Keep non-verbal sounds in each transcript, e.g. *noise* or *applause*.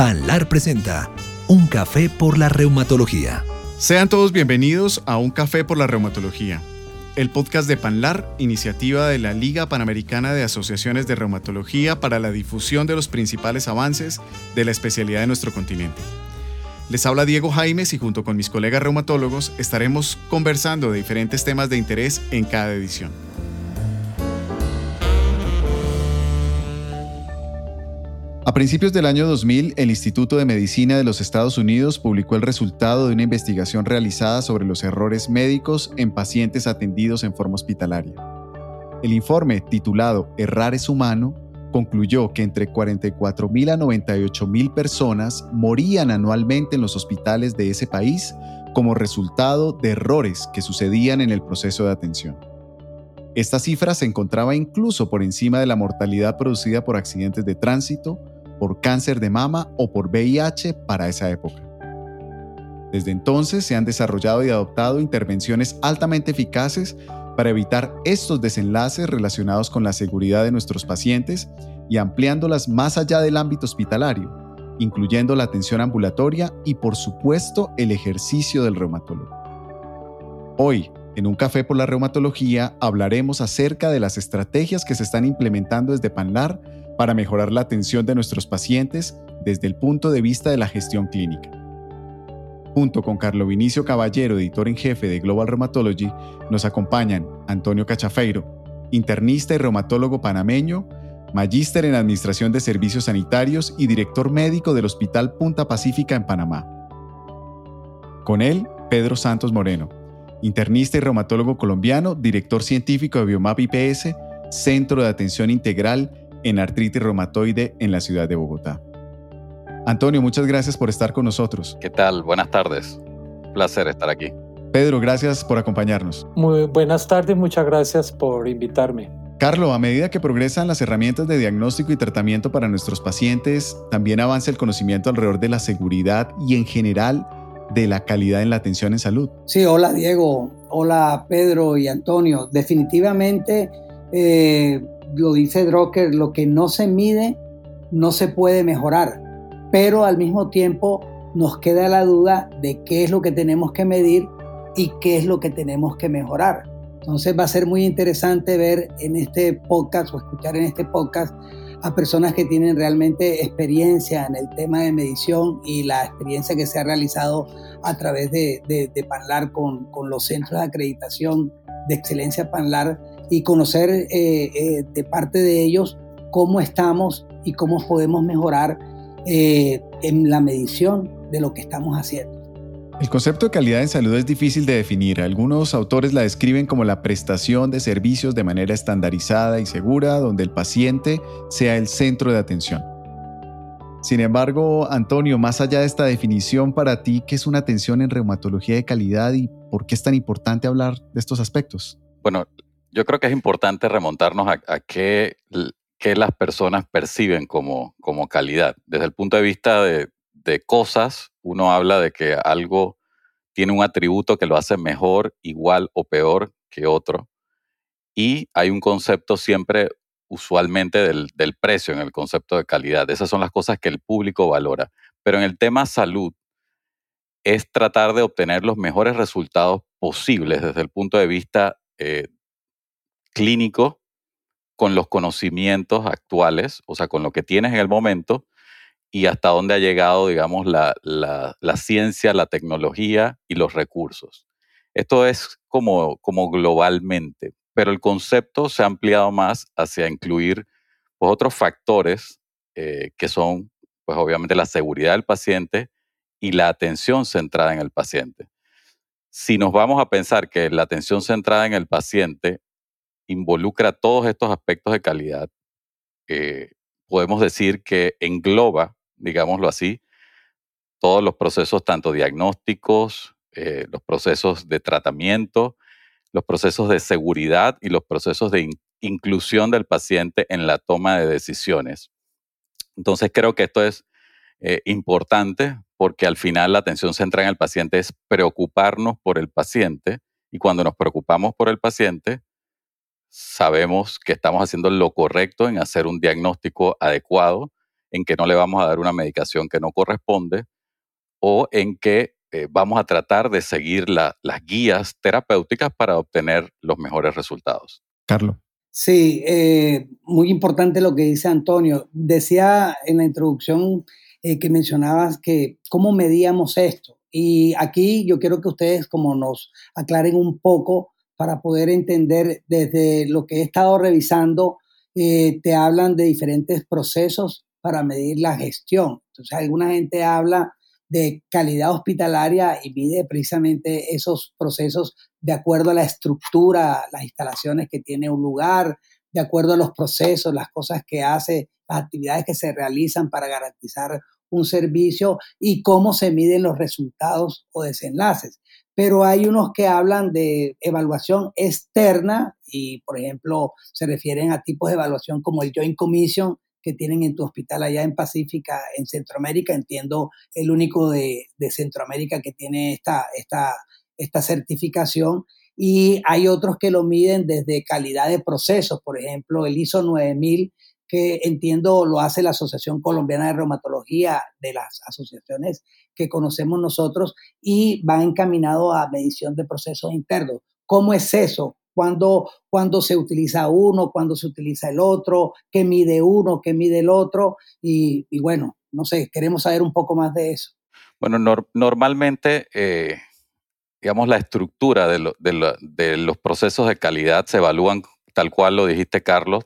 Panlar presenta Un café por la reumatología. Sean todos bienvenidos a Un café por la reumatología, el podcast de Panlar, iniciativa de la Liga Panamericana de Asociaciones de Reumatología para la difusión de los principales avances de la especialidad de nuestro continente. Les habla Diego Jaimes y junto con mis colegas reumatólogos estaremos conversando de diferentes temas de interés en cada edición. A principios del año 2000, el Instituto de Medicina de los Estados Unidos publicó el resultado de una investigación realizada sobre los errores médicos en pacientes atendidos en forma hospitalaria. El informe, titulado Errar es humano, concluyó que entre 44.000 a 98.000 personas morían anualmente en los hospitales de ese país como resultado de errores que sucedían en el proceso de atención. Esta cifra se encontraba incluso por encima de la mortalidad producida por accidentes de tránsito, por cáncer de mama o por VIH para esa época. Desde entonces se han desarrollado y adoptado intervenciones altamente eficaces para evitar estos desenlaces relacionados con la seguridad de nuestros pacientes y ampliándolas más allá del ámbito hospitalario, incluyendo la atención ambulatoria y por supuesto el ejercicio del reumatólogo. Hoy, en un café por la reumatología, hablaremos acerca de las estrategias que se están implementando desde Panlar para mejorar la atención de nuestros pacientes desde el punto de vista de la gestión clínica. Junto con Carlo Vinicio Caballero, editor en jefe de Global Rheumatology, nos acompañan Antonio Cachafeiro, internista y reumatólogo panameño, magíster en Administración de Servicios Sanitarios y director médico del Hospital Punta Pacífica en Panamá. Con él, Pedro Santos Moreno, internista y reumatólogo colombiano, director científico de Biomap IPS, Centro de Atención Integral en artritis reumatoide en la ciudad de Bogotá. Antonio, muchas gracias por estar con nosotros. ¿Qué tal? Buenas tardes. placer estar aquí. Pedro, gracias por acompañarnos. Muy buenas tardes, muchas gracias por invitarme. Carlo, a medida que progresan las herramientas de diagnóstico y tratamiento para nuestros pacientes, también avanza el conocimiento alrededor de la seguridad y en general de la calidad en la atención en salud. Sí, hola Diego, hola Pedro y Antonio. Definitivamente eh, lo dice Drucker, lo que no se mide no se puede mejorar, pero al mismo tiempo nos queda la duda de qué es lo que tenemos que medir y qué es lo que tenemos que mejorar. Entonces va a ser muy interesante ver en este podcast o escuchar en este podcast a personas que tienen realmente experiencia en el tema de medición y la experiencia que se ha realizado a través de, de, Panlar con, con, los centros de acreditación de excelencia Panlar y conocer eh, eh, de parte de ellos cómo estamos y cómo podemos mejorar eh, en la medición de lo que estamos haciendo. El concepto de calidad en salud es difícil de definir. Algunos autores la describen como la prestación de servicios de manera estandarizada y segura, donde el paciente sea el centro de atención. Sin embargo, Antonio, más allá de esta definición para ti, ¿qué es una atención en reumatología de calidad y por qué es tan importante hablar de estos aspectos? Bueno, yo creo que es importante remontarnos a, qué, las personas perciben como, como calidad. Desde el punto de vista de, cosas, uno habla de que algo tiene un atributo que lo hace mejor, igual o peor que otro. Y hay un concepto siempre, usualmente, del, del, precio en el concepto de calidad. Esas son las cosas que el público valora. Pero en el tema salud, es tratar de obtener los mejores resultados posibles desde el punto de vista eh, clínico con los conocimientos actuales, o sea, con lo que tienes en el momento y hasta dónde ha llegado, digamos, la, ciencia, la tecnología y los recursos. Esto es como, como globalmente, pero el concepto se ha ampliado más hacia incluir pues, otros factores eh, que son, pues obviamente, la seguridad del paciente y la atención centrada en el paciente. Si nos vamos a pensar que la atención centrada en el paciente involucra todos estos aspectos de calidad, eh, podemos decir que engloba, digámoslo así, todos los procesos, tanto diagnósticos, eh, los procesos de tratamiento, los procesos de seguridad y los procesos de inclusión del paciente en la toma de decisiones. Entonces creo que esto es eh, importante porque al final la atención centrada en el paciente es preocuparnos por el paciente y cuando nos preocupamos por el paciente, sabemos que estamos haciendo lo correcto en hacer un diagnóstico adecuado en que no le vamos a dar una medicación que no corresponde o en que eh, vamos a tratar de seguir las guías terapéuticas para obtener los mejores resultados. Carlos. Sí, eh, muy importante lo que dice Antonio. Decía en la introducción eh, que mencionabas que cómo medíamos esto. Y aquí yo quiero que ustedes como nos aclaren un poco para poder entender desde lo que he estado revisando, te hablan de diferentes procesos para medir la gestión. Entonces, alguna gente habla de calidad hospitalaria y mide precisamente esos procesos de acuerdo a la estructura, las instalaciones que tiene un lugar, de acuerdo a los procesos, las cosas que hace, las actividades que se realizan para garantizar un servicio y cómo se miden los resultados o desenlaces. Pero hay unos que hablan de evaluación externa y, por ejemplo, se refieren a tipos de evaluación como el Joint Commission, que tienen en tu hospital allá en Pacífica, en Centroamérica. Entiendo el único de, Centroamérica que tiene esta, esta, esta certificación. Y hay otros que lo miden desde calidad de procesos, por ejemplo, el ISO 9000, que entiendo lo hace la Asociación Colombiana de Reumatología, de las asociaciones que conocemos nosotros, y va encaminado a medición de procesos internos. ¿Cómo es eso? cuándo, se utiliza uno, cuándo se utiliza el otro, qué mide uno, qué mide el otro. Y, bueno, no sé, queremos saber un poco más de eso. Bueno, normalmente, eh, digamos, la estructura de, de los procesos de calidad se evalúan tal cual lo dijiste, Carlos,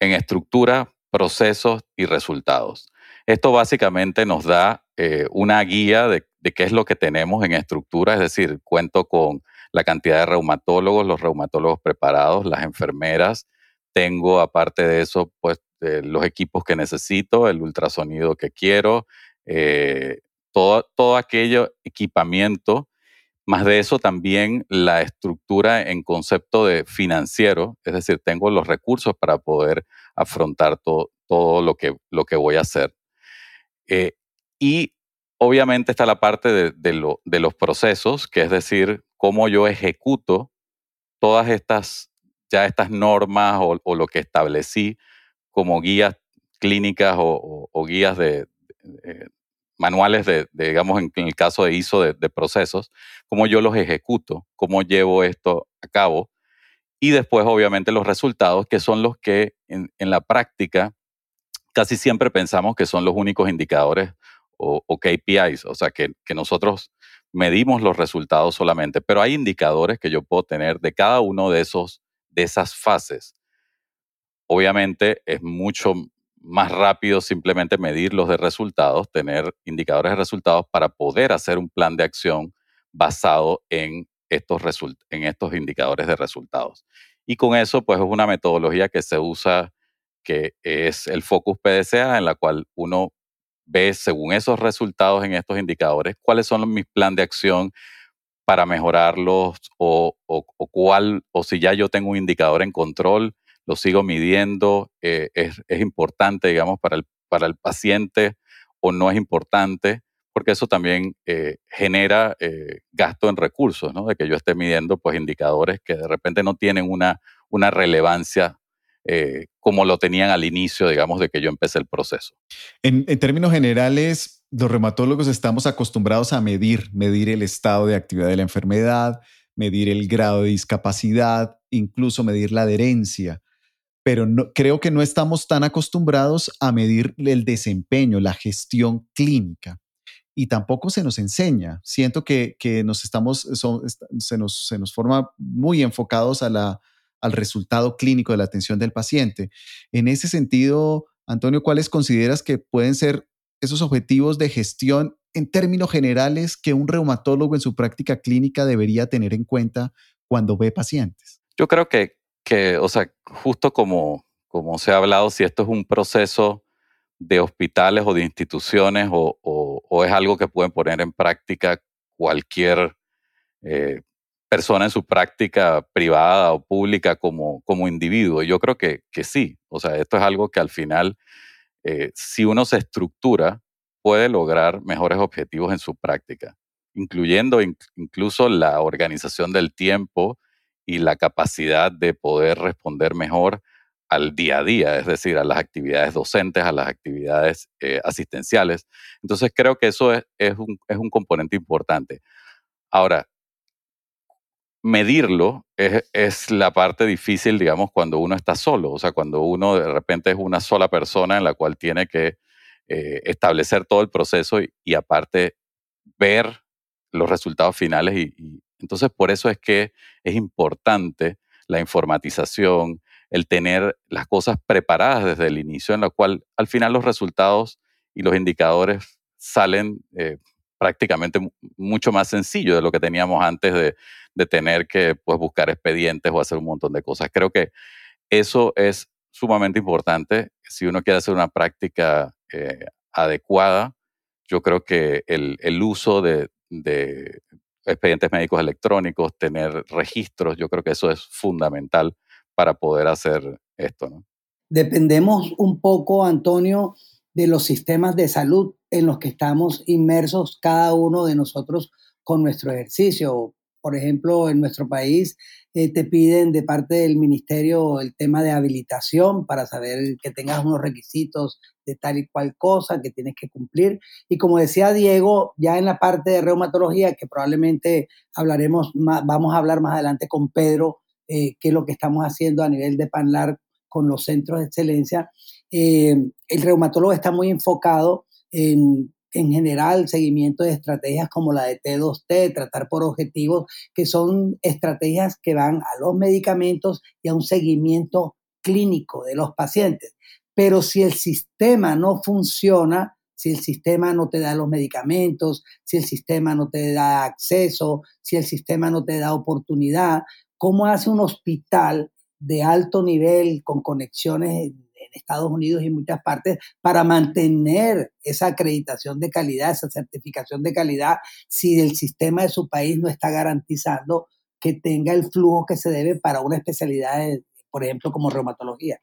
en estructura, procesos y resultados. Esto básicamente nos da eh, una guía de, qué es lo que tenemos en estructura, es decir, cuento con la cantidad de reumatólogos, los reumatólogos preparados, las enfermeras. Tengo, aparte de eso, pues eh, los equipos que necesito, el ultrasonido que quiero, eh, todo, todo aquello equipamiento. Más de eso también la estructura en concepto de financiero, es decir, tengo los recursos para poder afrontar todo, lo, que, lo que voy a hacer. Eh, y obviamente está la parte de, los procesos, que es decir, cómo yo ejecuto todas estas, ya estas normas o, lo que establecí como guías clínicas o, guías de, manuales de, digamos, en, el caso de ISO de, procesos, cómo yo los ejecuto, cómo llevo esto a cabo. Y después, obviamente, los resultados, que son los que en, la práctica casi siempre pensamos que son los únicos indicadores o, o KPIs, o sea, que, que, nosotros medimos los resultados solamente, pero hay indicadores que yo puedo tener de cada uno de esos de esas fases. Obviamente es mucho más rápido simplemente medir los de resultados, tener indicadores de resultados para poder hacer un plan de acción basado en estos, en estos indicadores de resultados. Y con eso, pues es una metodología que se usa, que es el Focus PDCA, en la cual uno ve según esos resultados en estos indicadores cuáles son mis planes de acción para mejorarlos o, cuál, o si ya yo tengo un indicador en control, lo sigo midiendo, eh, es, importante, digamos, para el, para el paciente o no es importante, porque eso también eh, genera eh, gasto en recursos, ¿no? De que yo esté midiendo pues indicadores que de repente no tienen una, una relevancia como lo tenían al inicio, digamos, de que yo empecé el proceso. En, términos generales, los reumatólogos estamos acostumbrados a medir, medir el estado de actividad de la enfermedad, medir el grado de discapacidad, incluso medir la adherencia, pero no, creo que no estamos tan acostumbrados a medir el desempeño, la gestión clínica. Y tampoco se nos enseña. Siento que, que nos estamos, se, nos, se nos forma muy enfocados a la, al resultado clínico de la atención del paciente. En ese sentido, Antonio, ¿cuáles consideras que pueden ser esos objetivos de gestión en términos generales que un reumatólogo en su práctica clínica debería tener en cuenta cuando ve pacientes? Yo creo que, que o sea, justo como, como se ha hablado, si esto es un proceso de hospitales o de instituciones o, o, es algo que pueden poner en práctica cualquier eh, persona en su práctica privada o pública como, como individuo. Yo creo que, que sí. O sea, esto es algo que al final, eh, si uno se estructura, puede lograr mejores objetivos en su práctica, incluyendo incluso la organización del tiempo y la capacidad de poder responder mejor al día a día, es decir, a las actividades docentes, a las actividades eh, asistenciales. Entonces creo que eso es, un, componente importante. Ahora, medirlo es, la parte difícil, digamos, cuando uno está solo, o sea, cuando uno de repente es una sola persona en la cual tiene que eh, establecer todo el proceso y, aparte ver los resultados finales. y, entonces, por eso es que es importante la informatización, el tener las cosas preparadas desde el inicio, en la cual al final los resultados y los indicadores salen eh, prácticamente mucho más sencillo de lo que teníamos antes de, tener que pues, buscar expedientes o hacer un montón de cosas. Creo que eso es sumamente importante si uno quiere hacer una práctica eh, adecuada. Yo creo que el, uso de, de expedientes médicos electrónicos, tener registros, yo creo que eso es fundamental para poder hacer esto. ¿no? Dependemos un poco, Antonio, de los sistemas de salud en los que estamos inmersos cada uno de nosotros con nuestro ejercicio. Por ejemplo, en nuestro país eh, te piden de parte del ministerio el tema de habilitación para saber que tengas unos requisitos de tal y cual cosa que tienes que cumplir. Y como decía Diego, ya en la parte de reumatología, que probablemente hablaremos, vamos a hablar más adelante con Pedro, eh, qué es lo que estamos haciendo a nivel de PANLAR con los centros de excelencia. Eh, el reumatólogo está muy enfocado en, en general, seguimiento de estrategias como la de T2T, tratar por objetivos, que son estrategias que van a los medicamentos y a un seguimiento clínico de los pacientes. Pero si el sistema no funciona, si el sistema no te da los medicamentos, si el sistema no te da acceso, si el sistema no te da oportunidad, ¿Cómo hace un hospital de alto nivel con conexiones Estados Unidos y muchas partes para mantener esa acreditación de calidad, esa certificación de calidad, si el sistema de su país no está garantizando que tenga el flujo que se debe para una especialidad, por ejemplo, como reumatología?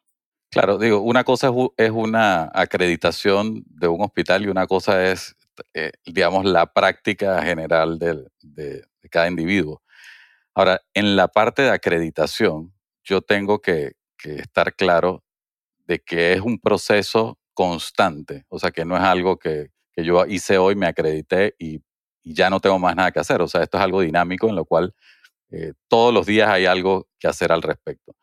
Claro, digo, una cosa es una acreditación de un hospital y una cosa es, eh, digamos, la práctica general de cada individuo. Ahora, en la parte de acreditación, yo tengo que, estar claro de que es un proceso constante, o sea, que no es algo que, yo hice hoy, me acredité y, ya no tengo más nada que hacer, o sea, esto es algo dinámico en lo cual eh, todos los días hay algo que hacer al respecto.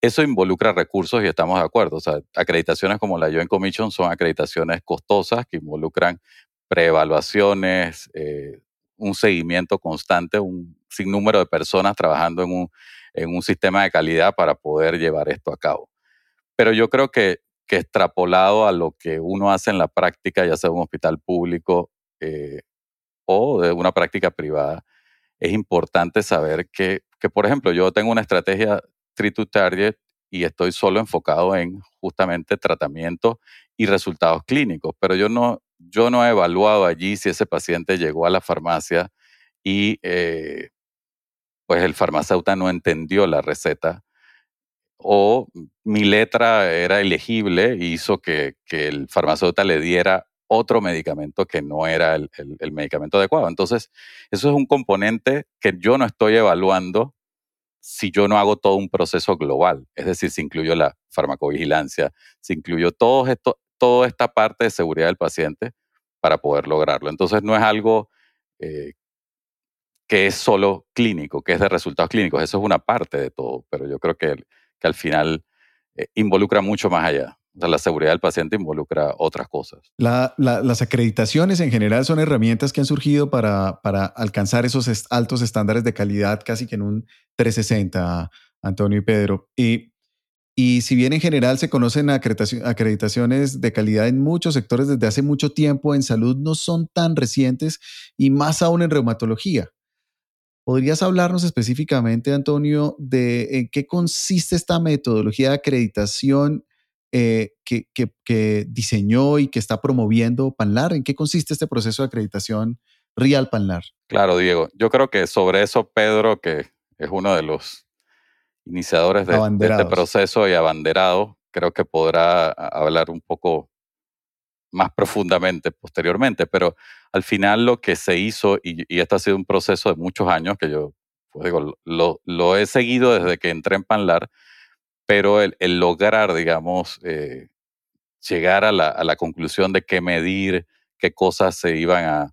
Eso involucra recursos y estamos de acuerdo, o sea, acreditaciones como la Joint Commission son acreditaciones costosas que involucran preevaluaciones, eh, un seguimiento constante, un sinnúmero de personas trabajando en un, en un sistema de calidad para poder llevar esto a cabo. Pero yo creo que, extrapolado a lo que uno hace en la práctica, ya sea un hospital público eh, o de una práctica privada, es importante saber que, que, por ejemplo, yo tengo una estrategia Treat to Target y estoy solo enfocado en justamente tratamiento y resultados clínicos, pero yo no, yo no he evaluado allí si ese paciente llegó a la farmacia y eh, pues el farmacéutico no entendió la receta o mi letra era elegible y hizo que, el farmacéutico le diera otro medicamento que no era el, medicamento adecuado. Entonces, eso es un componente que yo no estoy evaluando si yo no hago todo un proceso global. Es decir, si incluyo la farmacovigilancia, si incluyo todo esto, toda esta parte de seguridad del paciente para poder lograrlo. Entonces no es algo eh, que es solo clínico, que es de resultados clínicos, eso es una parte de todo, pero yo creo que, al final eh, involucra mucho más allá. O sea, la seguridad del paciente involucra otras cosas. las acreditaciones en general son herramientas que han surgido para, para alcanzar esos altos estándares de calidad casi que en un 360, Antonio y Pedro. Y y si bien en general se conocen acreditaciones de calidad en muchos sectores desde hace mucho tiempo, en salud no son tan recientes y más aún en reumatología. ¿Podrías hablarnos específicamente, Antonio, de en qué consiste esta metodología de acreditación eh, que, que, diseñó y que está promoviendo Panlar? ¿En qué consiste este proceso de acreditación Real Panlar? Claro, Diego. Yo creo que sobre eso, Pedro, que es uno de los iniciadores de, este proceso y abanderado, creo que podrá hablar un poco más profundamente posteriormente, pero al final lo que se hizo, y, esto ha sido un proceso de muchos años que yo pues digo, lo, he seguido desde que entré en Panlar, pero el, lograr, digamos, eh, llegar a la, conclusión de qué medir, qué cosas se iban a,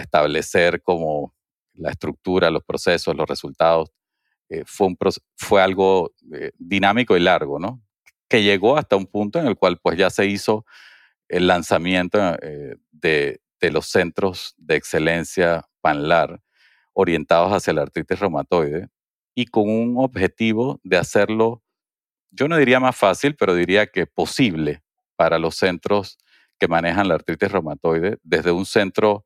establecer como la estructura, los procesos, los resultados, eh, fue algo eh, dinámico y largo, ¿no? Que llegó hasta un punto en el cual pues ya se hizo el lanzamiento de, de los centros de excelencia PANLAR orientados hacia la artritis reumatoide y con un objetivo de hacerlo, yo no diría más fácil, pero diría que posible para los centros que manejan la artritis reumatoide, desde un centro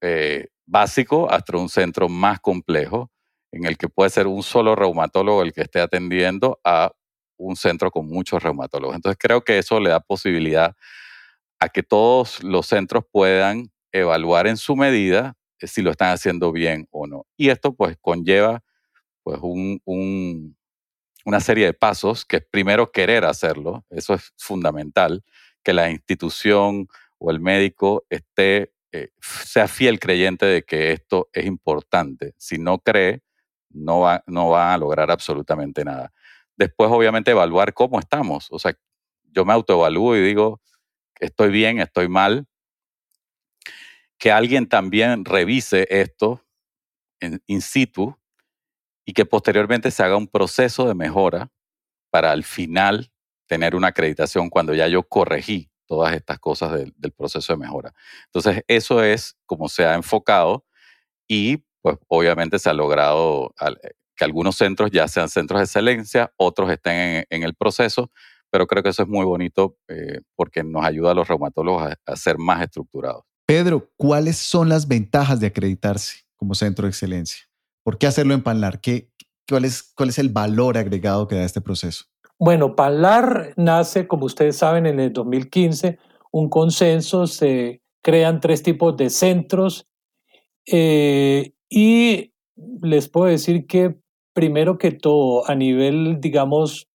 eh, básico hasta un centro más complejo, en el que puede ser un solo reumatólogo el que esté atendiendo a un centro con muchos reumatólogos. Entonces creo que eso le da posibilidad a que todos los centros puedan evaluar en su medida eh, si lo están haciendo bien o no. Y esto pues conlleva pues un, una serie de pasos que primero querer hacerlo, eso es fundamental, que la institución o el médico esté, eh, sea fiel creyente de que esto es importante. Si no cree, no, va, no van a lograr absolutamente nada. Después, obviamente, evaluar cómo estamos. O sea, yo me autoevalúo y digo, estoy bien, estoy mal, que alguien también revise esto in situ y que posteriormente se haga un proceso de mejora para al final tener una acreditación cuando ya yo corregí todas estas cosas del, proceso de mejora. Entonces, eso es como se ha enfocado y pues obviamente se ha logrado que algunos centros ya sean centros de excelencia, otros estén en, el proceso, pero creo que eso es muy bonito eh, porque nos ayuda a los reumatólogos a ser más estructurados. Pedro, ¿cuáles son las ventajas de acreditarse como centro de excelencia? ¿Por qué hacerlo en Panlar? ¿Qué, cuál, es, ¿Cuál es el valor agregado que da este proceso? Bueno, Panlar nace, como ustedes saben, en el 2015, un consenso, se crean tres tipos de centros eh, y les puedo decir que primero que todo, a nivel, digamos,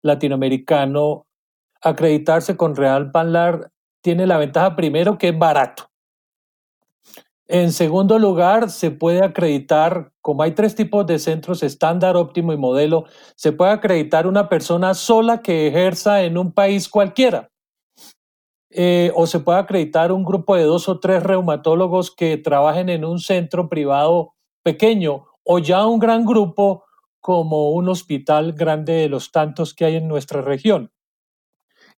latinoamericano, acreditarse con Real Panlar tiene la ventaja primero que es barato. En segundo lugar, se puede acreditar, como hay tres tipos de centros, estándar, óptimo y modelo, se puede acreditar una persona sola que ejerza en un país cualquiera. Eh, o se puede acreditar un grupo de dos o tres reumatólogos que trabajen en un centro privado pequeño o ya un gran grupo como un hospital grande de los tantos que hay en nuestra región.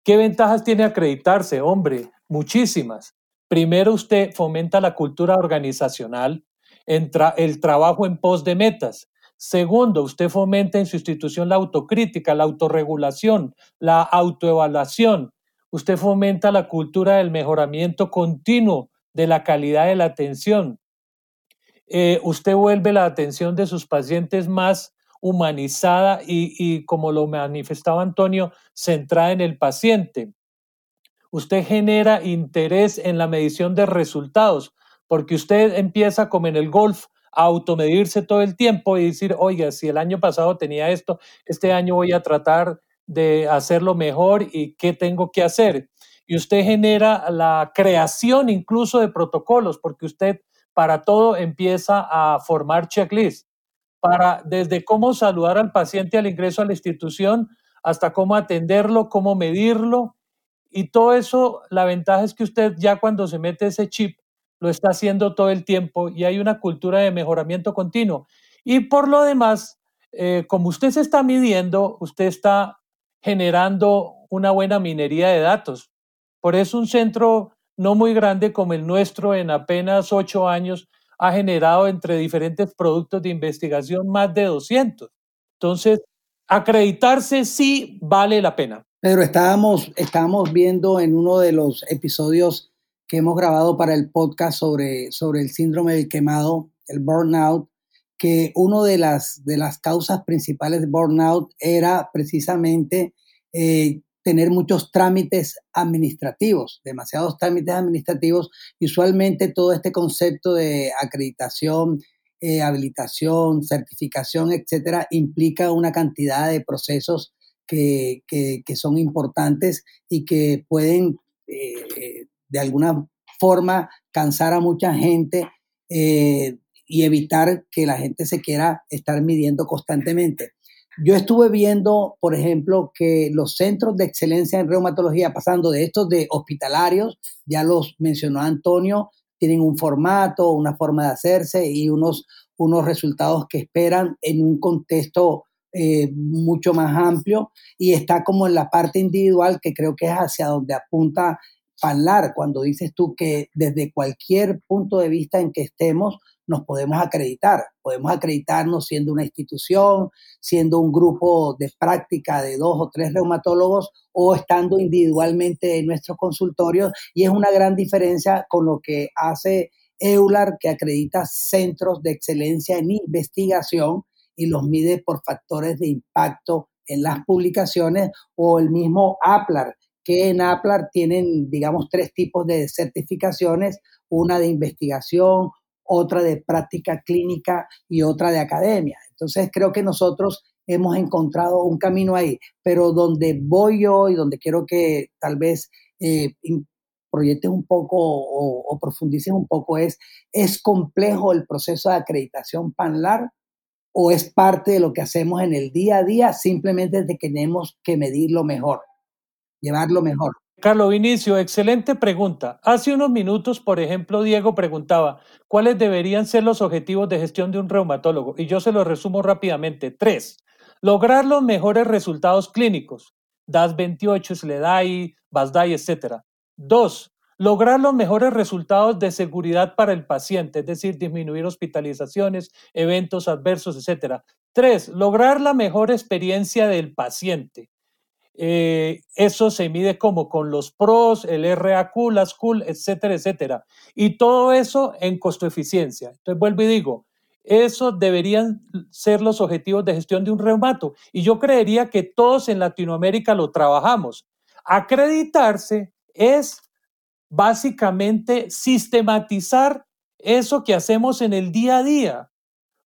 ¿Qué ventajas tiene acreditarse? Hombre, muchísimas. Primero, usted fomenta la cultura organizacional, el trabajo en pos de metas. Segundo, usted fomenta en su institución la autocrítica, la autorregulación, la autoevaluación. Usted fomenta la cultura del mejoramiento continuo de la calidad de la atención. Eh, usted vuelve la atención de sus pacientes más humanizada y, como lo manifestaba Antonio, centrada en el paciente usted genera interés en la medición de resultados, porque usted empieza como en el golf a automedirse todo el tiempo y decir, oiga, si el año pasado tenía esto, este año voy a tratar de hacerlo mejor y qué tengo que hacer. Y usted genera la creación incluso de protocolos, porque usted para todo empieza a formar checklists, para desde cómo saludar al paciente al ingreso a la institución hasta cómo atenderlo, cómo medirlo, y todo eso, la ventaja es que usted ya cuando se mete ese chip, lo está haciendo todo el tiempo y hay una cultura de mejoramiento continuo. Y por lo demás, eh, como usted se está midiendo, usted está generando una buena minería de datos. Por eso un centro no muy grande como el nuestro en apenas ocho años ha generado entre diferentes productos de investigación más de 200. Entonces, acreditarse sí vale la pena. Pedro, estábamos, estábamos viendo en uno de los episodios que hemos grabado para el podcast sobre, sobre el síndrome del quemado, el burnout, que una de las, de las causas principales de burnout era precisamente eh, tener muchos trámites administrativos, demasiados trámites administrativos. Usualmente todo este concepto de acreditación, eh, habilitación, certificación, etcétera, implica una cantidad de procesos que, son importantes y que pueden eh, de alguna forma cansar a mucha gente eh, y evitar que la gente se quiera estar midiendo constantemente. Yo estuve viendo, por ejemplo, que los centros de excelencia en reumatología, pasando de estos de hospitalarios, ya los mencionó Antonio, tienen un formato, una forma de hacerse y unos, unos resultados que esperan en un contexto eh, mucho más amplio. Y está como en la parte individual que creo que es hacia donde apunta Panlar cuando dices tú que desde cualquier punto de vista en que estemos nos podemos acreditar. Podemos acreditarnos siendo una institución, siendo un grupo de práctica de dos o tres reumatólogos o estando individualmente en nuestros consultorios. Y es una gran diferencia con lo que hace EULAR, que acredita centros de excelencia en investigación y los mide por factores de impacto en las publicaciones, o el mismo APLAR, que en APLAR tienen, digamos, tres tipos de certificaciones, una de investigación, otra de práctica clínica y otra de academia. Entonces creo que nosotros hemos encontrado un camino ahí, pero donde voy yo y donde quiero que tal vez eh, proyectes un poco o, o, profundices un poco es, ¿es complejo el proceso de acreditación PANLAR o es parte de lo que hacemos en el día a día simplemente que tenemos que medirlo mejor, llevarlo mejor? Carlos Vinicio, excelente pregunta. Hace unos minutos, por ejemplo, Diego preguntaba, ¿cuáles deberían ser los objetivos de gestión de un reumatólogo? Y yo se los resumo rápidamente. Tres, lograr los mejores resultados clínicos, DAS 28, SLEDAI, BASDAI, etc. Dos, lograr los mejores resultados de seguridad para el paciente, es decir, disminuir hospitalizaciones, eventos adversos, etc. Tres, lograr la mejor experiencia del paciente. Eh, eso se mide como con los pros, el RAQ, las CUL, etcétera, etcétera. Y todo eso en costo-eficiencia. Entonces vuelvo y digo, esos deberían ser los objetivos de gestión de un reumato. Y yo creería que todos en Latinoamérica lo trabajamos. Acreditarse es básicamente sistematizar eso que hacemos en el día a día.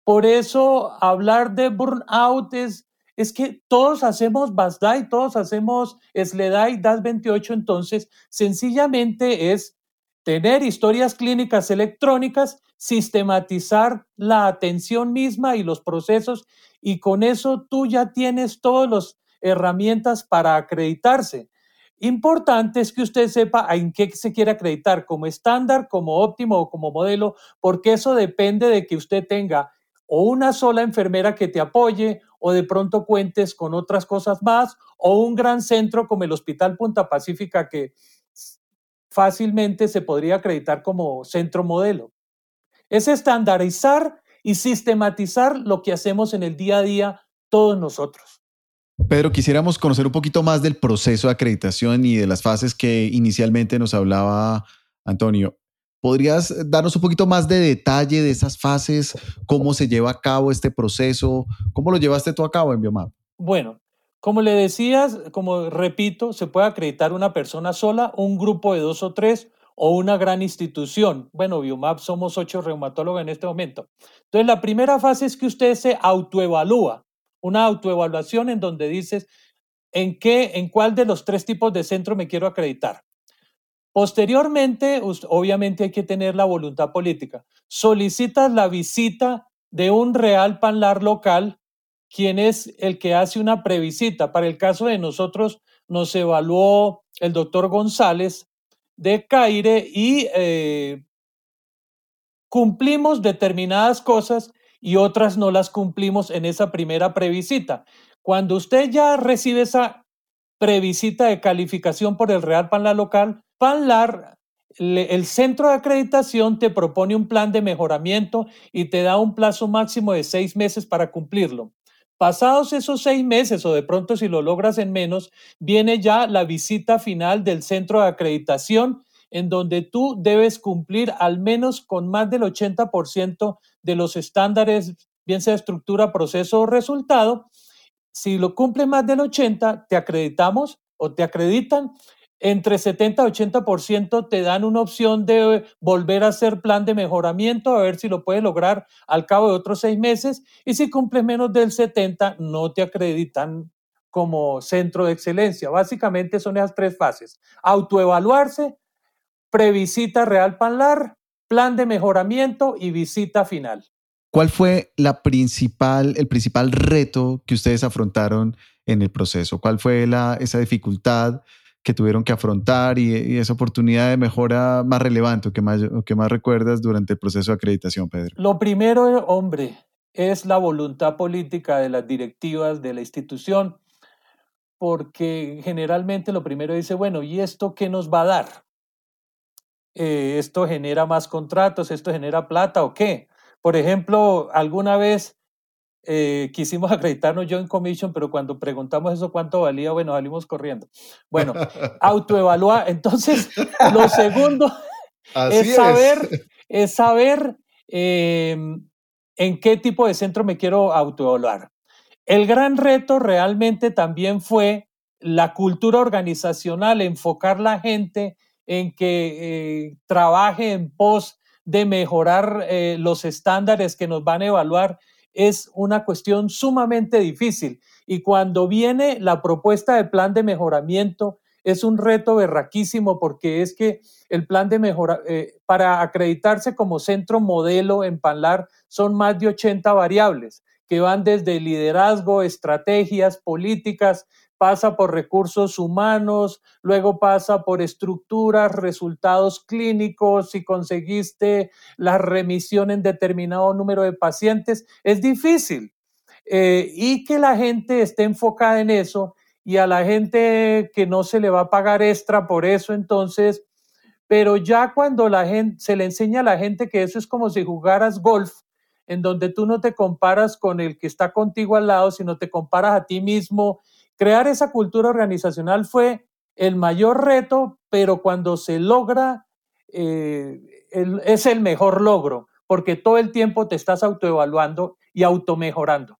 Por eso hablar de burnout es es que todos hacemos BASDAI, todos hacemos SLEDAI, DAS 28, entonces sencillamente es tener historias clínicas electrónicas, sistematizar la atención misma y los procesos y con eso tú ya tienes todas las herramientas para acreditarse. Importante es que usted sepa en qué se quiere acreditar, como estándar, como óptimo o como modelo, porque eso depende de que usted tenga o una sola enfermera que te apoye o de pronto cuentes con otras cosas más o un gran centro como el Hospital Punta Pacífica que fácilmente se podría acreditar como centro modelo. Es estandarizar y sistematizar lo que hacemos en el día a día todos nosotros. Pedro, quisiéramos conocer un poquito más del proceso de acreditación y de las fases que inicialmente nos hablaba Antonio. ¿Podrías darnos un poquito más de detalle de esas fases? ¿Cómo se lleva a cabo este proceso? ¿Cómo lo llevaste tú a cabo en Biomap? Bueno, como le decías, como repito, se puede acreditar una persona sola, un grupo de dos o tres o una gran institución. Bueno, Biomap somos ocho reumatólogos en este momento. Entonces, la primera fase es que usted se autoevalúa, una autoevaluación en donde dices en qué, en cuál de los tres tipos de centro me quiero acreditar. Posteriormente, obviamente hay que tener la voluntad política. Solicitas la visita de un real panlar local, quien es el que hace una previsita. Para el caso de nosotros, nos evaluó el doctor González de Caire y eh, cumplimos determinadas cosas y otras no las cumplimos en esa primera previsita. Cuando usted ya recibe esa previsita de calificación por el Real Panlar local, PANLAR, el centro de acreditación te propone un plan de mejoramiento y te da un plazo máximo de seis meses para cumplirlo. Pasados esos seis meses o de pronto si lo logras en menos, viene ya la visita final del centro de acreditación en donde tú debes cumplir al menos con más del 80% de los estándares, bien sea estructura, proceso o resultado. Si lo cumple más del 80, te acreditamos o te acreditan entre 70 y 80% te dan una opción de volver a hacer plan de mejoramiento, a ver si lo puedes lograr al cabo de otros seis meses. Y si cumples menos del 70, no te acreditan como centro de excelencia. Básicamente son esas tres fases. Autoevaluarse, previsita real panlar, plan de mejoramiento y visita final. ¿Cuál fue la principal, el principal reto que ustedes afrontaron en el proceso? ¿Cuál fue la, esa dificultad que tuvieron que afrontar y, esa oportunidad de mejora más relevante o que más, que más recuerdas durante el proceso de acreditación, Pedro? Lo primero, hombre, es la voluntad política de las directivas de la institución, porque generalmente lo primero dice, bueno, ¿y esto qué nos va a dar? Eh, ¿Esto genera más contratos? ¿Esto genera plata o qué? Por ejemplo, alguna vez eh, quisimos *laughs* acreditarnos yo en Commission, pero cuando preguntamos eso cuánto valía, bueno, salimos corriendo. Bueno, autoevaluar. Entonces, lo segundo *laughs* es saber, *laughs* es. saber em, en qué tipo de centro me quiero autoevaluar. El gran reto realmente también fue la cultura organizacional, enfocar la gente en que eh, trabaje en pos de mejorar eh, los estándares que nos van a evaluar es una cuestión sumamente difícil. Y cuando viene la propuesta de plan de mejoramiento, es un reto berraquísimo porque es que el plan de mejora, eh, para acreditarse como centro modelo en Panlar son más de 80 variables que van desde liderazgo, estrategias, políticas, pasa por recursos humanos, luego pasa por estructuras, resultados clínicos, si conseguiste la remisión en determinado número de pacientes, es difícil. Eh, y que la gente esté enfocada en eso y a la gente que no se le va a pagar extra por eso, entonces, pero ya cuando la gente se le enseña a la gente que eso es como si jugaras golf, en donde tú no te comparas con el que está contigo al lado, sino te comparas a ti mismo Crear esa cultura organizacional fue el mayor reto, pero cuando se logra, eh, es el mejor logro, porque todo el tiempo te estás autoevaluando y automejorando.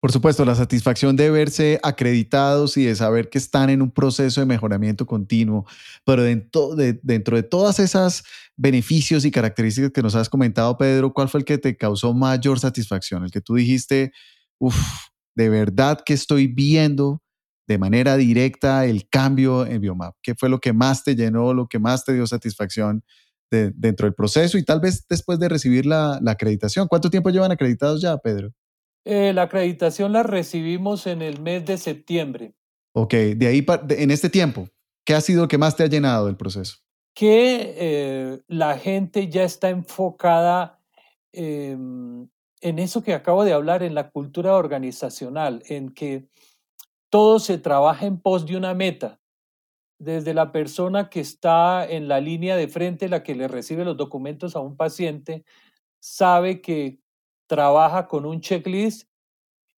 Por supuesto, la satisfacción de verse acreditados y de saber que están en un proceso de mejoramiento continuo, pero dentro de, dentro de todas esas beneficios y características que nos has comentado, Pedro, ¿cuál fue el que te causó mayor satisfacción? El que tú dijiste, uff, de verdad que estoy viendo de manera directa el cambio en Biomap? ¿Qué fue lo que más te llenó, lo que más te dio satisfacción dentro del proceso y tal vez después de recibir la, acreditación? ¿Cuánto tiempo llevan acreditados ya, Pedro? Eh, la acreditación la recibimos en el mes de septiembre. Ok, de ahí, en este tiempo, ¿qué ha sido lo que más te ha llenado del proceso? Que eh, la gente ya está enfocada em, en eso que acabo de hablar, en la cultura organizacional, en que todo se trabaja en pos de una meta. Desde la persona que está en la línea de frente, la que le recibe los documentos a un paciente, sabe que trabaja con un checklist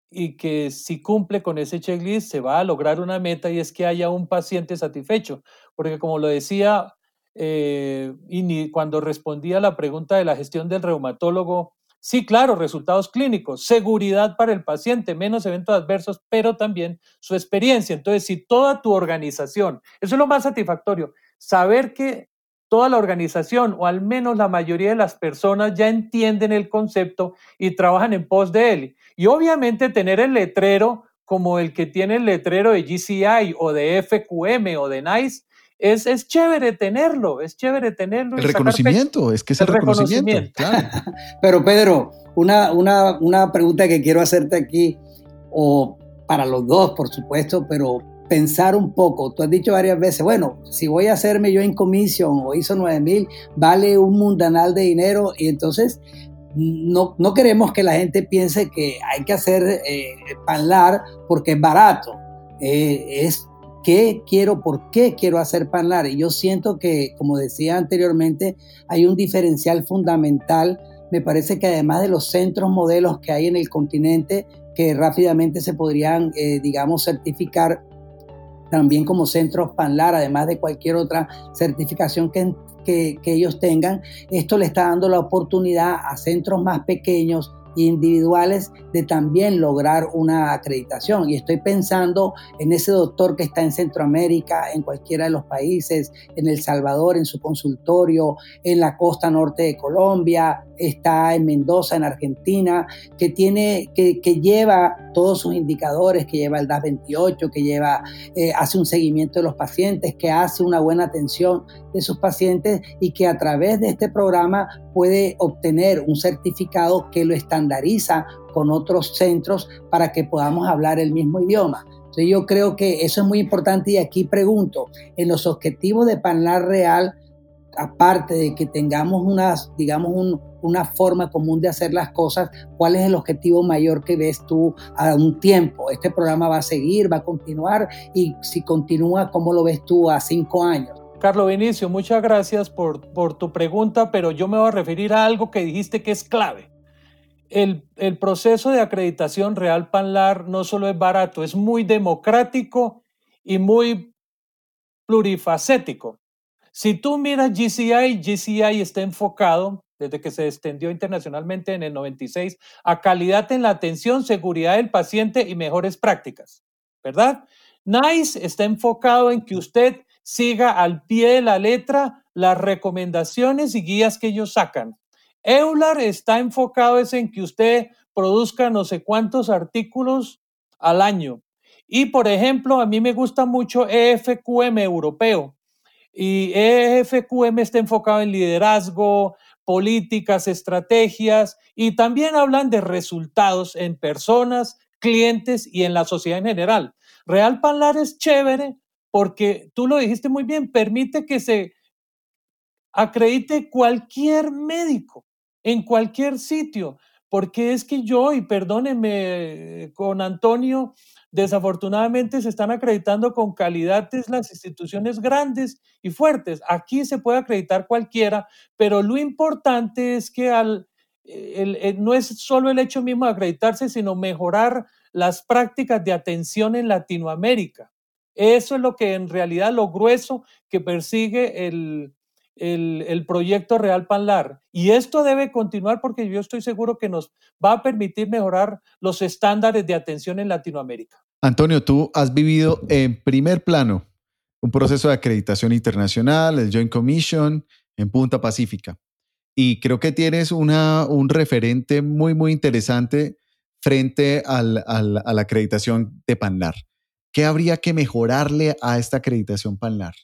y que si cumple con ese checklist se va a lograr una meta y es que haya un paciente satisfecho. Porque como lo decía, eh, y cuando respondía a la pregunta de la gestión del reumatólogo, Sí, claro, resultados clínicos, seguridad para el paciente, menos eventos adversos, pero también su experiencia. Entonces, si toda tu organización, eso es lo más satisfactorio, saber que toda la organización o al menos la mayoría de las personas ya entienden el concepto y trabajan en pos de él. Y obviamente tener el letrero como el que tiene el letrero de GCI o de FQM o de NICE es, es chévere tenerlo, es chévere tenerlo. El reconocimiento, es que es el, reconocimiento. *laughs* Pero Pedro, una, una, una pregunta que quiero hacerte aquí, o para los dos, por supuesto, pero pensar un poco. Tú has dicho varias veces, bueno, si voy a hacerme yo en comisión o hizo 9000, vale un mundanal de dinero y entonces no, no queremos que la gente piense que hay que hacer eh, panlar porque es barato. Eh, es qué quiero, por qué quiero hacer Panlar. Y yo siento que, como decía anteriormente, hay un diferencial fundamental. Me parece que además de los centros modelos que hay en el continente, que rápidamente se podrían, eh, digamos, certificar también como centros Panlar, además de cualquier otra certificación que, que, que ellos tengan, esto le está dando la oportunidad a centros más pequeños individuales de también lograr una acreditación. Y estoy pensando en ese doctor que está en Centroamérica, en cualquiera de los países, en El Salvador, en su consultorio, en la costa norte de Colombia, está en Mendoza, en Argentina, que tiene, que, que lleva todos sus indicadores, que lleva el DAS 28, que lleva, eh, hace un seguimiento de los pacientes, que hace una buena atención de sus pacientes y que a través de este programa puede obtener un certificado que lo estandariza con otros centros para que podamos hablar el mismo idioma. Entonces yo creo que eso es muy importante y aquí pregunto, en los objetivos de Panlar Real, aparte de que tengamos unas, digamos, una forma común de hacer las cosas, ¿cuál es el objetivo mayor que ves tú a un tiempo? ¿Este programa va a seguir, va a continuar? Y si continúa, ¿cómo lo ves tú a cinco años? Carlos Vinicio, muchas gracias por, por tu pregunta, pero yo me voy a referir a algo que dijiste que es clave. El, el proceso de acreditación Real Panlar no solo es barato, es muy democrático y muy plurifacético. Si tú miras GCI, GCI está enfocado desde que se extendió internacionalmente en el 96 a calidad en la atención, seguridad del paciente y mejores prácticas, ¿verdad? NICE está enfocado en que usted siga al pie de la letra las recomendaciones y guías que ellos sacan. EULAR está enfocado en que usted produzca no sé cuántos artículos al año. Y por ejemplo, a mí me gusta mucho EFQM europeo, y EFQM está enfocado en liderazgo, políticas, estrategias y también hablan de resultados en personas, clientes y en la sociedad en general. Real Panlar es chévere porque tú lo dijiste muy bien, permite que se acredite cualquier médico en cualquier sitio, porque es que yo, y perdónenme con Antonio, Desafortunadamente se están acreditando con calidades las instituciones grandes y fuertes. Aquí se puede acreditar cualquiera, pero lo importante es que al, no es solo el hecho mismo de acreditarse, sino mejorar las prácticas de atención en Latinoamérica. Eso es lo que en realidad lo grueso que persigue el, el, el, proyecto Real Panlar. Y esto debe continuar porque yo estoy seguro que nos va a permitir mejorar los estándares de atención en Latinoamérica. Antonio, tú has vivido en primer plano un proceso de acreditación internacional, el Joint Commission en Punta Pacífica. Y creo que tienes una, un referente muy, muy interesante frente al, al, a la acreditación de Panlar. ¿Qué habría que mejorarle a esta acreditación Panlar?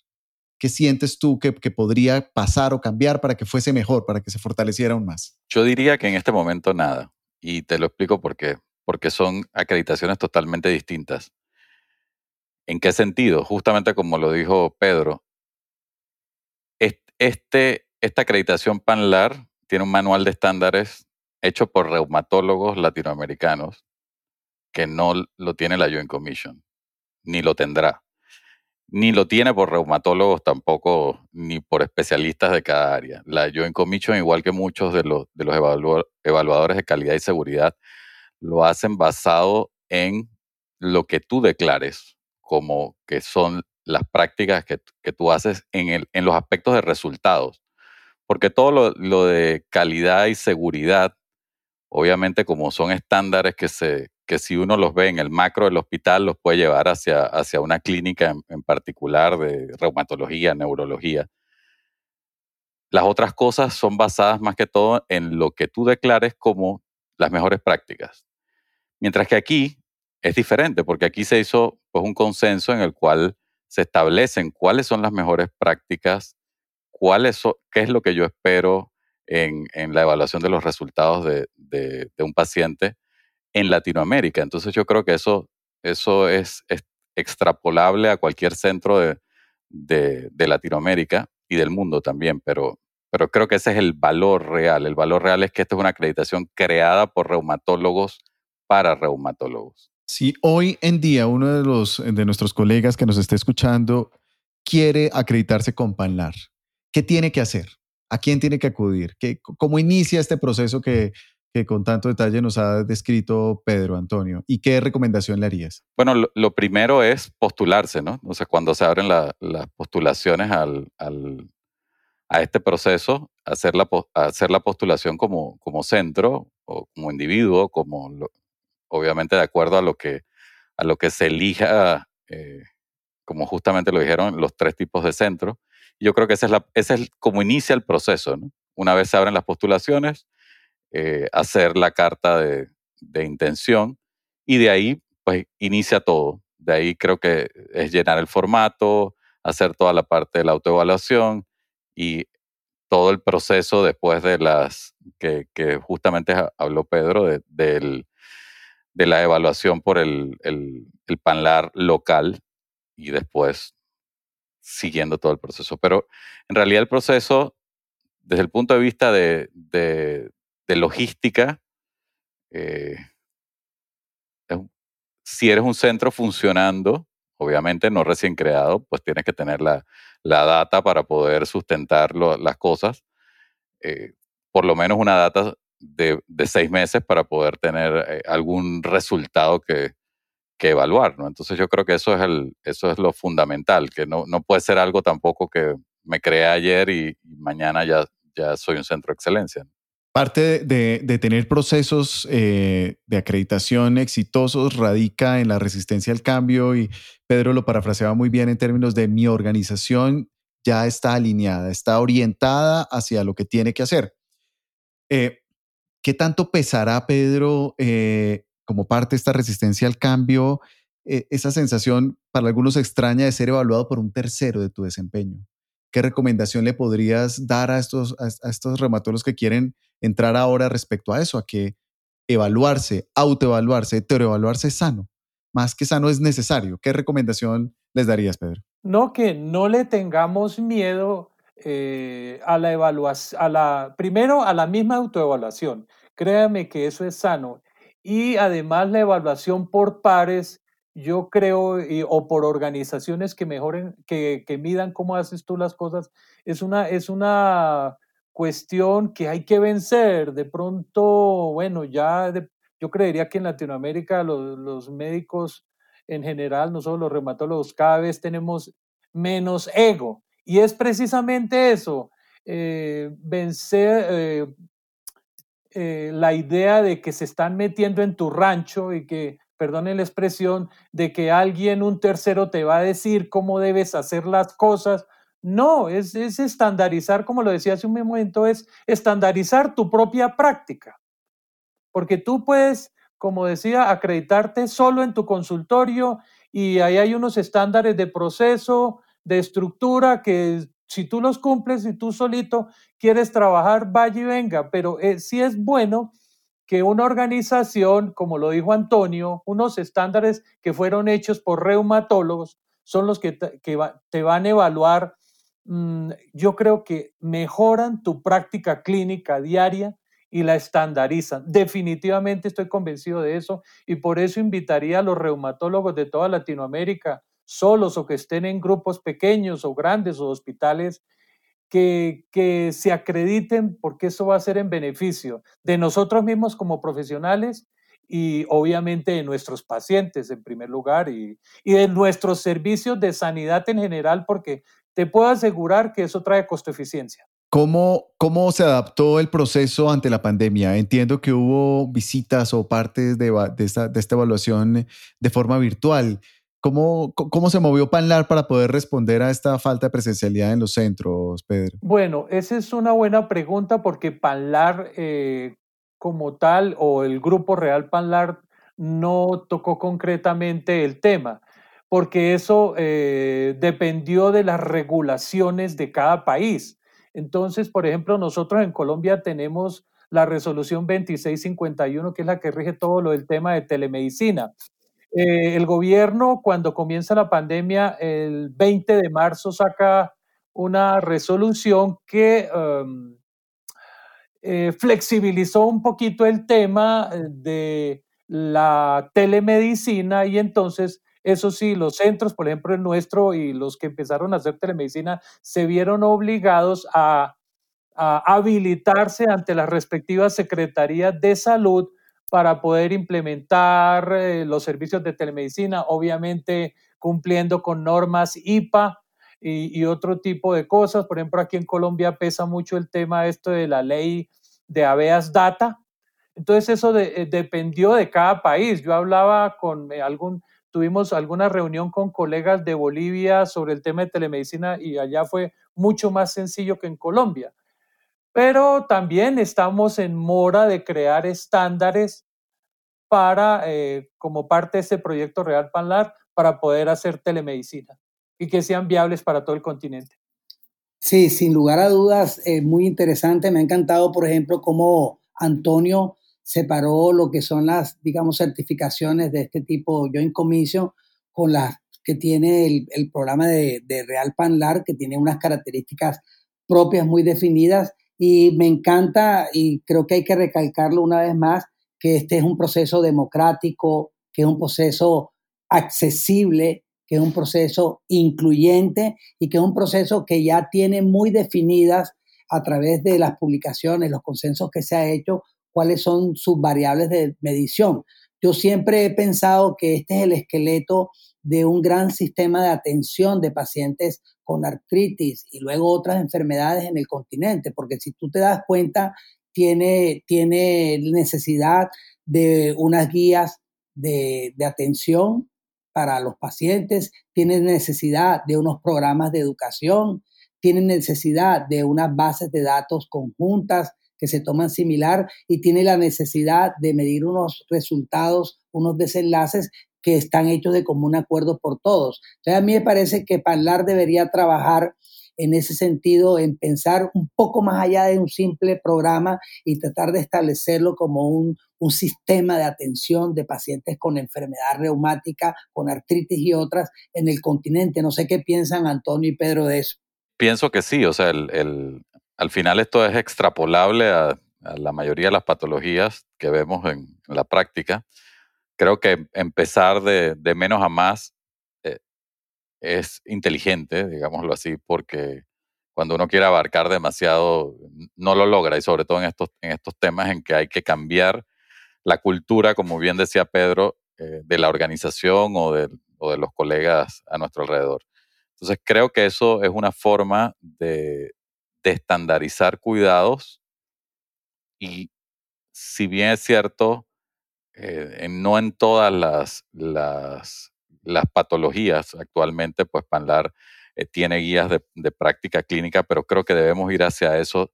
¿Qué sientes tú que, podría pasar o cambiar para que fuese mejor, para que se fortaleciera aún más? Yo diría que en este momento nada. Y te lo explico por qué. Porque son acreditaciones totalmente distintas. ¿En qué sentido? Justamente como lo dijo Pedro, este, esta acreditación PANLAR tiene un manual de estándares hecho por reumatólogos latinoamericanos que no lo tiene la Joint Commission, ni lo tendrá ni lo tiene por reumatólogos tampoco, ni por especialistas de cada área. La Joint Commission, igual que muchos de los, de los evaluadores de calidad y seguridad, lo hacen basado en lo que tú declares como que son las prácticas que, tú haces en, el, en, los aspectos de resultados. Porque todo lo de calidad y seguridad, obviamente como son estándares que se, que si uno los ve en el macro del hospital, los puede llevar hacia, hacia una clínica en, particular de reumatología, neurología. Las otras cosas son basadas más que todo en lo que tú declares como las mejores prácticas. Mientras que aquí es diferente, porque aquí se hizo pues, un consenso en el cual se establecen cuáles son las mejores prácticas, cuáles qué es lo que yo espero en, en la evaluación de los resultados de, de, de un paciente en Latinoamérica. Entonces yo creo que eso, eso es, extrapolable a cualquier centro de, de, Latinoamérica y del mundo también, pero, pero creo que ese es el valor real. El valor real es que esta es una acreditación creada por reumatólogos para reumatólogos. Si hoy en día uno de, los, de nuestros colegas que nos esté escuchando quiere acreditarse con PANLAR, ¿qué tiene que hacer? ¿A quién tiene que acudir? ¿Qué, ¿Cómo inicia este proceso que que con tanto detalle nos ha descrito Pedro Antonio. ¿Y qué recomendación le harías? Bueno, lo, primero es postularse, ¿no? O sea, cuando se abren las postulaciones al, a este proceso, hacer la, hacer la postulación como, como centro o como individuo, como obviamente de acuerdo a lo que, a lo que se elija, eh, como justamente lo dijeron, los tres tipos de centro. Yo creo que ese es, la, ese es como inicia el proceso, ¿no? Una vez se abren las postulaciones, eh, hacer la carta de, intención y de ahí pues inicia todo. De ahí creo que es llenar el formato, hacer toda la parte de la autoevaluación y todo el proceso después de las que, justamente habló Pedro de, de la evaluación por el, el, PANLAR local y después siguiendo todo el proceso. Pero en realidad el proceso, desde el punto de vista de, logística, eh, si eres un centro funcionando, obviamente no recién creado, pues tienes que tener la, la data para poder sustentar las cosas. Eh, por lo menos una data de, de, seis meses para poder tener eh, algún resultado que, que evaluar, ¿no? Entonces yo creo que eso es, el, eso es lo fundamental, que no, no puede ser algo tampoco que me creé ayer y, mañana ya, ya soy un centro de excelencia. Parte de, tener procesos eh, de acreditación exitosos radica en la resistencia al cambio y Pedro lo parafraseaba muy bien en términos de mi organización ya está alineada, está orientada hacia lo que tiene que hacer. Eh, ¿Qué tanto pesará, Pedro, eh, como parte de esta resistencia al cambio, esa sensación para algunos extraña de ser evaluado por un tercero de tu desempeño? ¿Qué recomendación le podrías dar a estos, a, estos que quieren entrar ahora respecto a eso, a que evaluarse, autoevaluarse, heteroevaluarse es sano? Más que sano es necesario. ¿Qué recomendación les darías, Pedro? No, que no le tengamos miedo eh, a la evaluación, a la, primero a la misma autoevaluación. Créame que eso es sano. Y además la evaluación por pares, yo creo, o por organizaciones que mejoren, que, que, midan cómo haces tú las cosas, es una, es una cuestión que hay que vencer. De pronto, bueno, ya yo creería que en Latinoamérica los, médicos en general, nosotros los reumatólogos, cada vez tenemos menos ego. Y es precisamente eso, eh, vencer, eh, eh, la idea de que se están metiendo en tu rancho y que, perdone la expresión, de que alguien, un tercero, te va a decir cómo debes hacer las cosas. No, es, es estandarizar, como lo decía hace un momento, es estandarizar tu propia práctica. Porque tú puedes, como decía, acreditarte solo en tu consultorio y ahí hay unos estándares de proceso, de estructura que si tú los cumples y tú solito quieres trabajar, vaya y venga, pero eh, sí es bueno que una organización, como lo dijo Antonio, unos estándares que fueron hechos por reumatólogos, son los que te, te van a evaluar, mm, yo creo que mejoran tu práctica clínica diaria y la estandarizan. Definitivamente estoy convencido de eso y por eso invitaría a los reumatólogos de toda Latinoamérica solos o que estén en grupos pequeños o grandes o hospitales, que, que se acrediten porque eso va a ser en beneficio de nosotros mismos como profesionales y obviamente de nuestros pacientes en primer lugar y, y, de nuestros servicios de sanidad en general, porque te puedo asegurar que eso trae costo eficiencia. ¿Cómo, ¿Cómo se adaptó el proceso ante la pandemia? Entiendo que hubo visitas o partes de, de, esta, de esta evaluación de forma virtual. ¿Cómo, ¿Cómo se movió Panlar para poder responder a esta falta de presencialidad en los centros, Pedro? Bueno, esa es una buena pregunta porque Panlar eh, como tal o el grupo Real Panlar no tocó concretamente el tema, porque eso eh, dependió de las regulaciones de cada país. Entonces, por ejemplo, nosotros en Colombia tenemos la resolución 2651, que es la que rige todo lo del tema de telemedicina. Eh, el gobierno, cuando comienza la pandemia, el 20 de marzo saca una resolución que um, eh, flexibilizó un poquito el tema eh, de la telemedicina y entonces, eso sí, los centros, por ejemplo el nuestro y los que empezaron a hacer telemedicina, se vieron obligados a, habilitarse ante las respectivas secretarías de salud para poder implementar eh, los servicios de telemedicina, obviamente cumpliendo con normas IPA y, otro tipo de cosas. Por ejemplo, aquí en Colombia pesa mucho el tema esto de la ley de habeas data. Entonces eso eh, dependió de cada país. Yo hablaba con eh, algún, tuvimos alguna reunión con colegas de Bolivia sobre el tema de telemedicina y allá fue mucho más sencillo que en Colombia pero también estamos en mora de crear estándares para, eh, como parte de este proyecto Real Panlar, para poder hacer telemedicina y que sean viables para todo el continente. Sí, sin lugar a dudas, es muy interesante. Me ha encantado, por ejemplo, cómo Antonio separó lo que son las, digamos, certificaciones de este tipo Joint Commission con las que tiene el, programa de, de, Real Panlar, que tiene unas características propias muy definidas. Y me encanta, y creo que hay que recalcarlo una vez más, que este es un proceso democrático, que es un proceso accesible, que es un proceso incluyente y que es un proceso que ya tiene muy definidas a través de las publicaciones, los consensos que se ha hecho, cuáles son sus variables de medición. Yo siempre he pensado que este es el esqueleto de un gran sistema de atención de pacientes con artritis y luego otras enfermedades en el continente, porque si tú te das cuenta, tiene, tiene necesidad de unas guías de, de atención para los pacientes, tiene necesidad de unos programas de educación, tiene necesidad de unas bases de datos conjuntas que se toman similar y tiene la necesidad de medir unos resultados, unos desenlaces que están hechos de común acuerdo por todos. Entonces, a mí me parece que Parlar debería trabajar en ese sentido, en pensar un poco más allá de un simple programa y tratar de establecerlo como un, un sistema de atención de pacientes con enfermedad reumática, con artritis y otras en el continente. No sé qué piensan Antonio y Pedro de eso. Pienso que sí, o sea, el, al final esto es extrapolable a, la mayoría de las patologías que vemos en, la práctica. Creo que empezar de, de menos a más es inteligente, digámoslo así, porque cuando uno quiere abarcar demasiado, no lo logra, y sobre todo en estos, en estos temas en que hay que cambiar la cultura, como bien decía Pedro, eh, de la organización o de, o de, los colegas a nuestro alrededor. Entonces creo que eso es una forma de, de estandarizar cuidados y si bien es cierto, eh, no en todas las, las patologías actualmente, pues Panlar eh, tiene guías de, práctica clínica, pero creo que debemos ir hacia eso,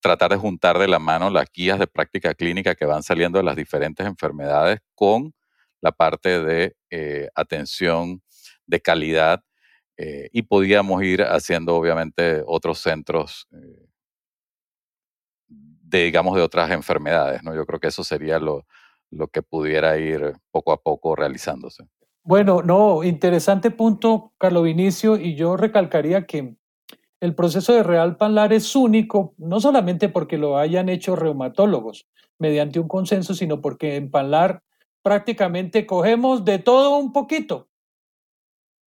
tratar de juntar de la mano las guías de práctica clínica que van saliendo de las diferentes enfermedades con la parte de eh, atención de calidad eh, y podíamos ir haciendo obviamente otros centros de, digamos, de otras enfermedades, ¿no? Yo creo que eso sería lo, lo que pudiera ir poco a poco realizándose. Bueno, no, interesante punto, Carlos Vinicio, y yo recalcaría que el proceso de Real Panlar es único, no solamente porque lo hayan hecho reumatólogos mediante un consenso, sino porque en Panlar prácticamente cogemos de todo un poquito,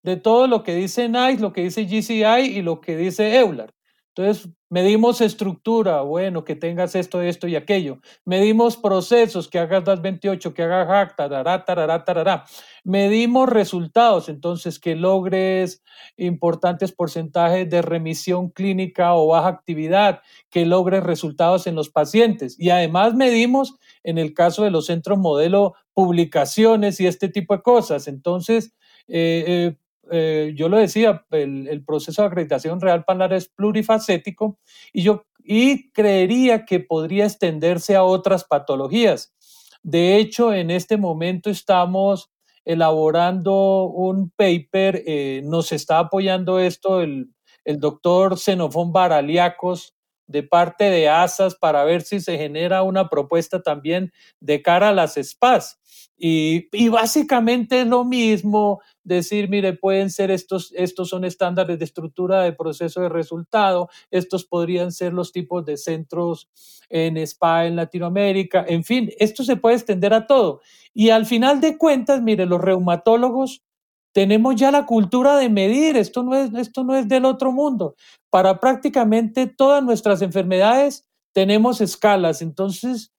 de todo lo que dice NICE, lo que dice GCI y lo que dice EULAR. Entonces, medimos estructura, bueno, que tengas esto, esto y aquello. Medimos procesos, que hagas las 28, que hagas hack, tarará, tarará, tarará. Medimos resultados, entonces, que logres importantes porcentajes de remisión clínica o baja actividad, que logres resultados en los pacientes. Y además medimos, en el caso de los centros modelo, publicaciones y este tipo de cosas. Entonces, eh, eh, eh, yo lo decía, el, proceso de acreditación real PANAR es plurifacético y yo y creería que podría extenderse a otras patologías. De hecho, en este momento estamos elaborando un paper, eh, nos está apoyando esto el, el doctor Xenofón Baraliacos de parte de ASAS para ver si se genera una propuesta también de cara a las SPAS. Y, básicamente es lo mismo, decir, mire, pueden ser estos, estos son estándares de estructura de proceso de resultado, estos podrían ser los tipos de centros en SPA en Latinoamérica, en fin, esto se puede extender a todo. Y al final de cuentas, mire, los reumatólogos tenemos ya la cultura de medir, esto no es, esto no es del otro mundo. Para prácticamente todas nuestras enfermedades tenemos escalas, entonces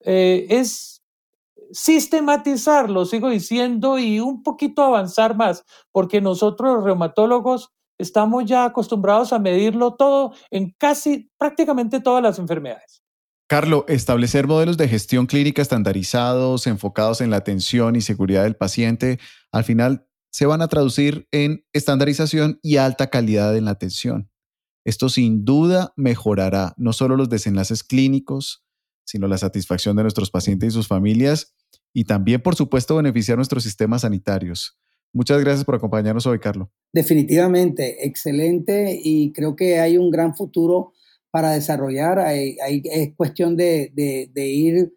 eh, es sistematizarlo, sigo diciendo, y un poquito avanzar más, porque nosotros los reumatólogos estamos ya acostumbrados a medirlo todo en casi prácticamente todas las enfermedades. Carlos, establecer modelos de gestión clínica estandarizados, enfocados en la atención y seguridad del paciente, al final se van a traducir en estandarización y alta calidad en la atención. Esto sin duda mejorará no solo los desenlaces clínicos, sino la satisfacción de nuestros pacientes y sus familias y también, por supuesto, beneficiar nuestros sistemas sanitarios. Muchas gracias por acompañarnos hoy, Carlos. Definitivamente, excelente y creo que hay un gran futuro para desarrollar. es cuestión de, ir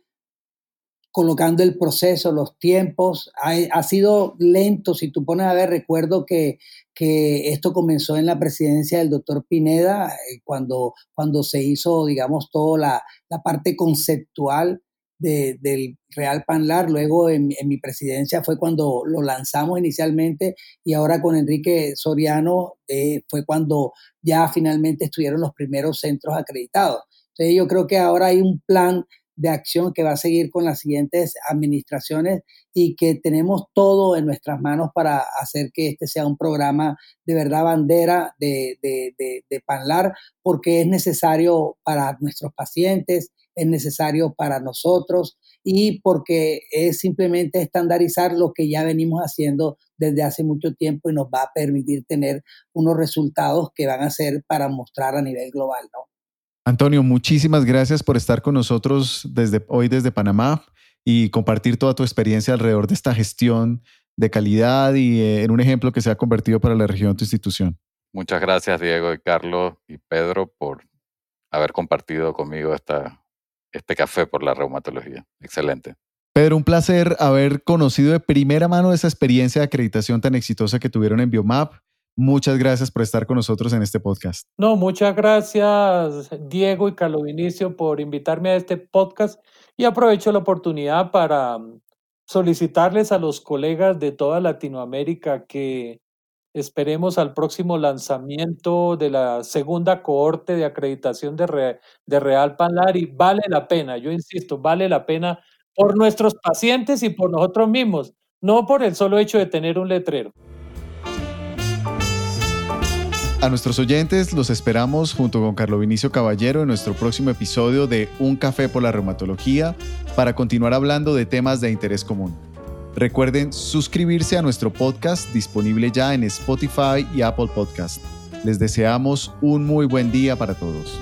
colocando el proceso, los tiempos. Ha, sido lento, si tú pones a ver, recuerdo que, que esto comenzó en la presidencia del doctor Pineda, eh, cuando, cuando se hizo, digamos, toda la, la parte conceptual del Real Panlar. Luego en, mi presidencia fue cuando lo lanzamos inicialmente y ahora con Enrique Soriano eh, fue cuando ya finalmente estuvieron los primeros centros acreditados. Entonces yo creo que ahora hay un plan de acción que va a seguir con las siguientes administraciones y que tenemos todo en nuestras manos para hacer que este sea un programa de verdad bandera de, de, de, de Panlar, porque es necesario para nuestros pacientes, es necesario para nosotros y porque es simplemente estandarizar lo que ya venimos haciendo desde hace mucho tiempo y nos va a permitir tener unos resultados que van a ser para mostrar a nivel global, ¿no? Antonio, muchísimas gracias por estar con nosotros desde hoy desde Panamá y compartir toda tu experiencia alrededor de esta gestión de calidad y eh, en un ejemplo que se ha convertido para la región tu institución. Muchas gracias Diego y Carlos y Pedro por haber compartido conmigo esta, este café por la reumatología. Excelente. Pedro, un placer haber conocido de primera mano esa experiencia de acreditación tan exitosa que tuvieron en Biomap. Muchas gracias por estar con nosotros en este podcast. No, muchas gracias Diego y Carlos Vinicio por invitarme a este podcast y aprovecho la oportunidad para solicitarles a los colegas de toda Latinoamérica que Esperemos al próximo lanzamiento de la segunda cohorte de acreditación de, de Real Panlar y vale la pena, yo insisto, vale la pena por nuestros pacientes y por nosotros mismos, no por el solo hecho de tener un letrero. A nuestros oyentes los esperamos junto con Carlo Vinicio Caballero en nuestro próximo episodio de Un café por la reumatología para continuar hablando de temas de interés común. Recuerden suscribirse a nuestro podcast disponible ya en Spotify y Apple Podcast. Les deseamos un muy buen día para todos.